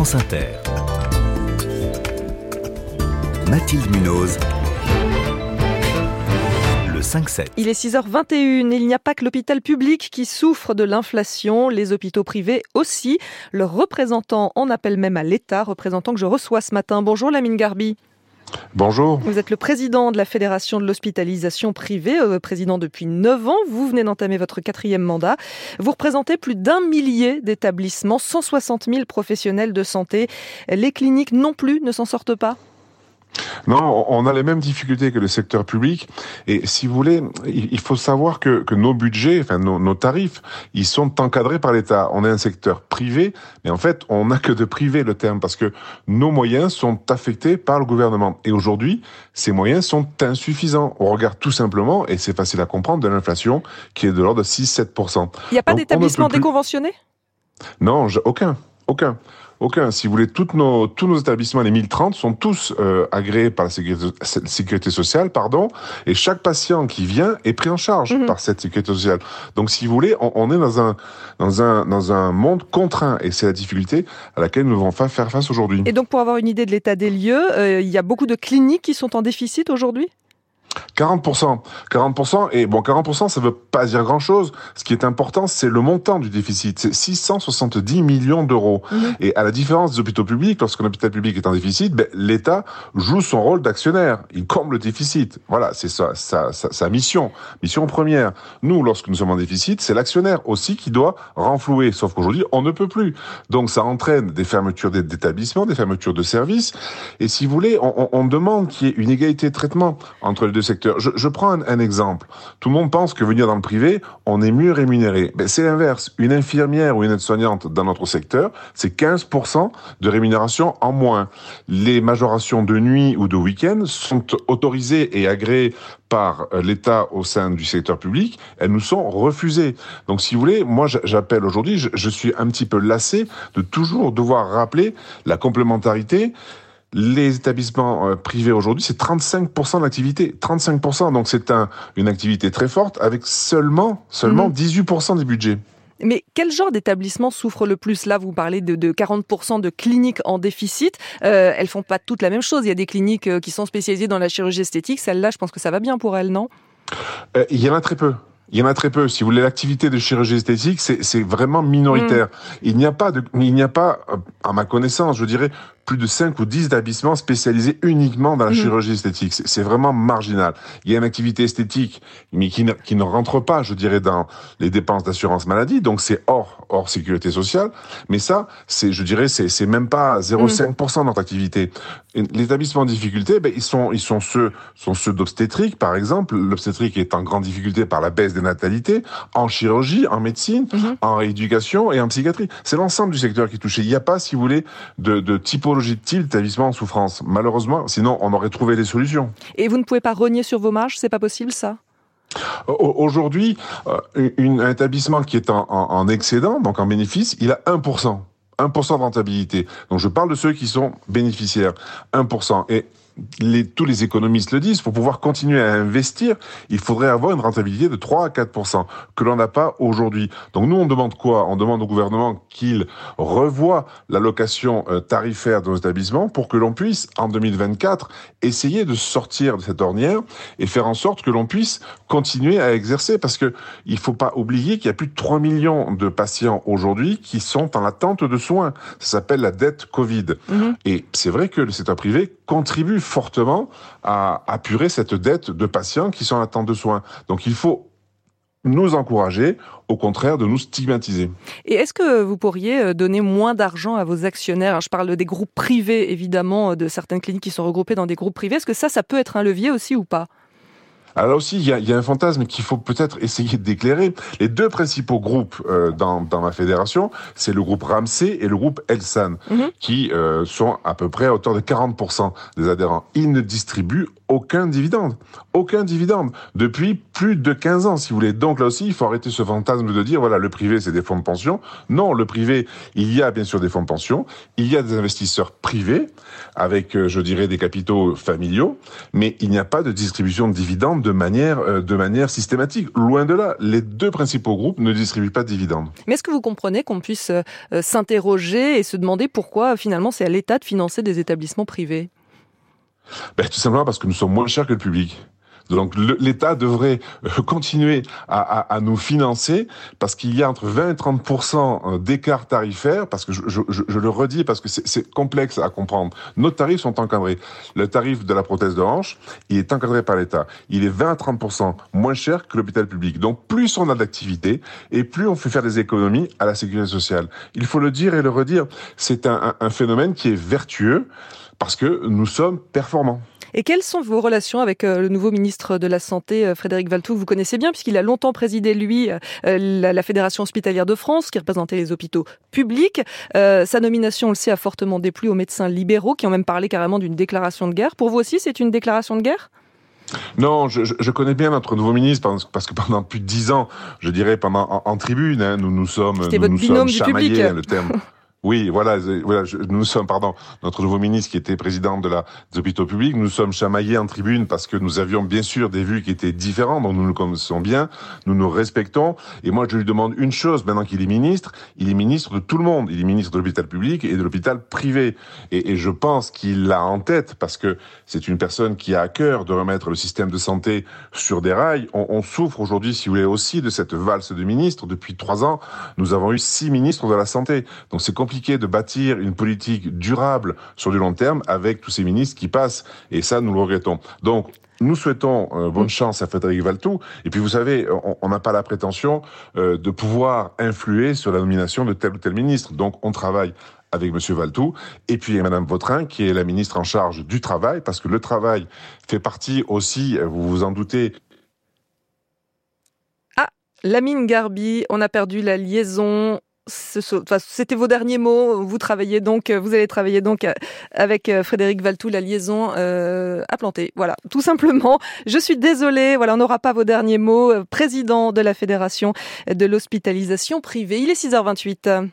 France Inter. Mathilde Munoz. Le 5-7. Il est 6h21 et il n'y a pas que l'hôpital public qui souffre de l'inflation, les hôpitaux privés aussi. Leurs représentants en appellent même à l'État, représentant que je reçois ce matin. Bonjour Lamine Garbi. Bonjour. Vous êtes le président de la Fédération de l'hospitalisation privée, euh, président depuis 9 ans. Vous venez d'entamer votre quatrième mandat. Vous représentez plus d'un millier d'établissements, 160 000 professionnels de santé. Les cliniques non plus ne s'en sortent pas? Non, on a les mêmes difficultés que le secteur public. Et si vous voulez, il faut savoir que, que nos budgets, enfin nos, nos, tarifs, ils sont encadrés par l'État. On est un secteur privé, mais en fait, on n'a que de privé le terme, parce que nos moyens sont affectés par le gouvernement. Et aujourd'hui, ces moyens sont insuffisants. On regarde tout simplement, et c'est facile à comprendre, de l'inflation qui est de l'ordre de 6-7%. Il n'y a pas d'établissement déconventionné? Non, aucun. Aucun. Aucun. Si vous voulez, toutes nos, tous nos établissements, les 1030, sont tous euh, agréés par la sécurité, sécurité, sociale, pardon, et chaque patient qui vient est pris en charge mmh. par cette sécurité sociale. Donc, si vous voulez, on, on, est dans un, dans, un, dans un monde contraint, et c'est la difficulté à laquelle nous devons faire face aujourd'hui. Et donc, pour avoir une idée de l'état des lieux, euh, il y a beaucoup de cliniques qui sont en déficit aujourd'hui? 40%. 40%, et bon, 40%, ça veut pas dire grand chose. Ce qui est important, c'est le montant du déficit. C'est 670 millions d'euros. Mmh. Et à la différence des hôpitaux publics, lorsqu'un hôpital public est en déficit, ben, l'État joue son rôle d'actionnaire. Il comble le déficit. Voilà, c'est sa, sa, sa, sa, mission. Mission première. Nous, lorsque nous sommes en déficit, c'est l'actionnaire aussi qui doit renflouer. Sauf qu'aujourd'hui, on ne peut plus. Donc, ça entraîne des fermetures d'établissements, des fermetures de services. Et si vous voulez, on, on, on demande qu'il y ait une égalité de traitement entre les deux secteurs. Je, je prends un, un, exemple. Tout le monde pense que venir dans le privé, on est mieux rémunéré. Ben, c'est l'inverse. Une infirmière ou une aide-soignante dans notre secteur, c'est 15% de rémunération en moins. Les majorations de nuit ou de week-end sont autorisées et agréées par l'État au sein du secteur public, elles nous sont refusées. Donc, si vous voulez, moi, j'appelle aujourd'hui, je, je suis un petit peu lassé de toujours devoir rappeler la complémentarité les établissements euh, privés aujourd'hui, c'est 35% de l'activité. 35%, donc c'est un, une activité très forte avec seulement, seulement mmh. 18% des budgets. Mais quel genre d'établissement souffre le plus? Là, vous parlez de, de 40% de cliniques en déficit. Euh, elles font pas toutes la même chose. Il y a des cliniques euh, qui sont spécialisées dans la chirurgie esthétique. Celle-là, je pense que ça va bien pour elles, non? Euh, Il y en a très peu. Il y en a très peu. Si vous voulez, l'activité de chirurgie esthétique, c'est vraiment minoritaire. Mmh. Il n'y a pas de, il n'y a pas, à ma connaissance, je dirais, plus de 5 ou 10 établissements spécialisés uniquement dans la mmh. chirurgie esthétique. C'est vraiment marginal. Il y a une activité esthétique, mais qui ne, qui ne rentre pas, je dirais, dans les dépenses d'assurance maladie, donc c'est hors, hors sécurité sociale. Mais ça, c'est, je dirais, c'est même pas 0,5% mmh. de notre activité. L'établissement en difficulté, ben, ils sont, ils sont ceux, sont ceux d'obstétrique, par exemple. L'obstétrique est en grande difficulté par la baisse des natalités, en chirurgie, en médecine, mmh. en rééducation et en psychiatrie. C'est l'ensemble du secteur qui est touché. Il n'y a pas, si vous voulez, de, de typologie de type d'établissement en souffrance. Malheureusement, sinon on aurait trouvé des solutions. Et vous ne pouvez pas renier sur vos marges, c'est pas possible ça? Aujourd'hui, un établissement qui est en, en, en, excédent, donc en bénéfice, il a 1%. 1% de rentabilité. Donc je parle de ceux qui sont bénéficiaires. 1%. Et les, tous les économistes le disent, pour pouvoir continuer à investir, il faudrait avoir une rentabilité de 3 à 4 que l'on n'a pas aujourd'hui. Donc nous, on demande quoi? On demande au gouvernement qu'il revoie l'allocation euh, tarifaire de nos établissements pour que l'on puisse, en 2024, essayer de sortir de cette ornière et faire en sorte que l'on puisse continuer à exercer. Parce que il faut pas oublier qu'il y a plus de 3 millions de patients aujourd'hui qui sont en attente de soins. Ça s'appelle la dette Covid. Mmh. Et c'est vrai que le secteur privé contribue fortement à apurer cette dette de patients qui sont en attente de soins. Donc il faut nous encourager, au contraire de nous stigmatiser. Et est-ce que vous pourriez euh, donner moins d'argent à vos actionnaires? Je parle des groupes privés, évidemment, de certaines cliniques qui sont regroupées dans des groupes privés. Est-ce que ça, ça peut être un levier aussi ou pas? Alors là aussi, il y a, il y a un fantasme qu'il faut peut-être essayer d'éclairer. Les deux principaux groupes euh, dans, dans ma fédération, c'est le groupe Ramsey et le groupe Elsan, mm -hmm. qui euh, sont à peu près à hauteur de 40% des adhérents. Ils ne distribuent aucun dividende. Aucun dividende. Depuis plus de 15 ans, si vous voulez. Donc là aussi, il faut arrêter ce fantasme de dire, voilà, le privé, c'est des fonds de pension. Non, le privé, il y a bien sûr des fonds de pension. Il y a des investisseurs privés avec, euh, je dirais, des capitaux familiaux. Mais il n'y a pas de distribution de dividendes de manière, euh, de manière systématique. Loin de là. Les deux principaux groupes ne distribuent pas de dividendes. Mais est-ce que vous comprenez qu'on puisse euh, s'interroger et se demander pourquoi finalement c'est à l'État de financer des établissements privés? Ben, Tout simplement parce que nous sommes moins chers que le public. Donc l'État devrait euh, continuer à, nous financer parce qu'il y a entre 20 et 30 euh, d'écart tarifaire, parce que je, le redis, parce que c'est complexe à comprendre. Nos tarifs sont encadrés. Le tarif de la prothèse de hanche, il est encadré par l'État. Il est 20 à 30 moins cher que l'hôpital public. Donc plus on a d'activité et plus on fait faire des économies à la sécurité sociale. Il faut le dire et le redire. C'est un phénomène qui est vertueux parce que nous sommes performants. Et quelles sont vos relations avec euh, le nouveau ministre de la Santé, euh, Frédéric Valtou, que vous connaissez bien, puisqu'il a longtemps présidé, lui, euh, la, Fédération hospitalière de France, qui représentait les hôpitaux publics. sa nomination, on le sait, a fortement déplu aux médecins libéraux, qui ont même parlé carrément d'une déclaration de guerre. Pour vous aussi, c'est une déclaration de guerre? Non, je, je, connais bien notre nouveau ministre parce que pendant plus de dix ans, je dirais pendant en, tribune, hein, nous nous sommes, nous, votre nous binôme sommes du public. Hein, le terme. Oui, voilà, voilà nous sommes, pardon, notre nouveau ministre qui était président de la, des hôpitaux publics, nous sommes chamaillés en tribune parce que nous avions bien sûr des vues qui étaient différentes, donc nous nous connaissons bien, nous nous respectons. Et moi, je lui demande une chose, maintenant qu'il est ministre, il est ministre de tout le monde. Il est ministre de l'hôpital public et de l'hôpital privé. Et, et, je pense qu'il l'a en tête parce que c'est une personne qui a à cœur de remettre le système de santé sur des rails. On, on souffre aujourd'hui, si vous voulez, aussi de cette valse de ministres. Depuis trois ans, nous avons eu six ministres de la santé. Donc c'est compliqué de bâtir une politique durable sur du long terme avec tous ces ministres qui passent. Et ça, nous le regrettons. Donc, nous souhaitons euh, bonne chance à Frédéric Valtou. Et puis, vous savez, on n'a pas la prétention euh, de pouvoir influer sur la nomination de tel ou tel ministre. Donc, on travaille avec Monsieur Valtou, et puis Madame Vautrin, qui est la ministre en charge du travail, parce que le travail fait partie aussi, vous vous en doutez. Ah, Lamine Garbi, on a perdu la liaison c'était vos derniers mots. Vous travaillez donc, vous allez travailler donc avec euh, Frédéric Valtou, la liaison euh, à planter. Voilà, tout simplement. Je suis désolée. Voilà, on n'aura pas vos derniers mots. Président de la Fédération de l'hospitalisation privée. Il est 6h28.